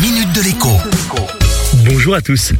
minute de l'écho. Bonjour à tous.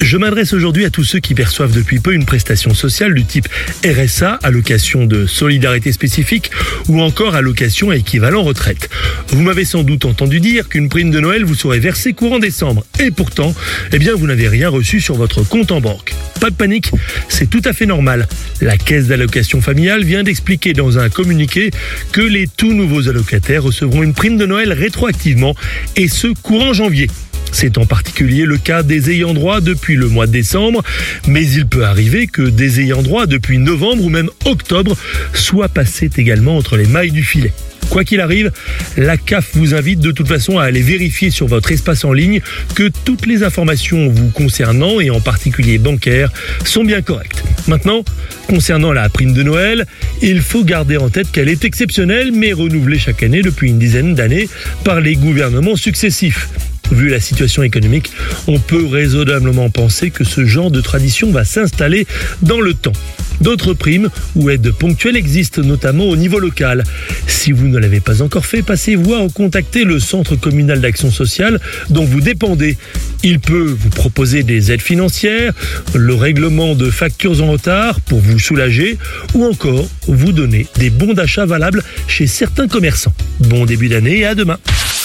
Je m'adresse aujourd'hui à tous ceux qui perçoivent depuis peu une prestation sociale du type RSA, allocation de solidarité spécifique, ou encore allocation équivalent retraite. Vous m'avez sans doute entendu dire qu'une prime de Noël vous serait versée courant décembre, et pourtant, eh vous n'avez rien reçu sur votre compte en banque. Pas de panique, c'est tout à fait normal. La caisse d'allocation familiale vient d'expliquer dans un communiqué que les tout nouveaux allocataires recevront une prime de Noël rétroactivement, et ce courant janvier. C'est en particulier le cas des ayants droit depuis le mois de décembre, mais il peut arriver que des ayants droit depuis novembre ou même octobre soient passés également entre les mailles du filet. Quoi qu'il arrive, la CAF vous invite de toute façon à aller vérifier sur votre espace en ligne que toutes les informations vous concernant, et en particulier bancaires, sont bien correctes. Maintenant, concernant la prime de Noël, il faut garder en tête qu'elle est exceptionnelle mais renouvelée chaque année depuis une dizaine d'années par les gouvernements successifs. Vu la situation économique, on peut raisonnablement penser que ce genre de tradition va s'installer dans le temps. D'autres primes ou aides ponctuelles existent notamment au niveau local. Si vous ne l'avez pas encore fait, passez-vous à contacter le centre communal d'action sociale dont vous dépendez. Il peut vous proposer des aides financières, le règlement de factures en retard pour vous soulager ou encore vous donner des bons d'achat valables chez certains commerçants. Bon début d'année et à demain.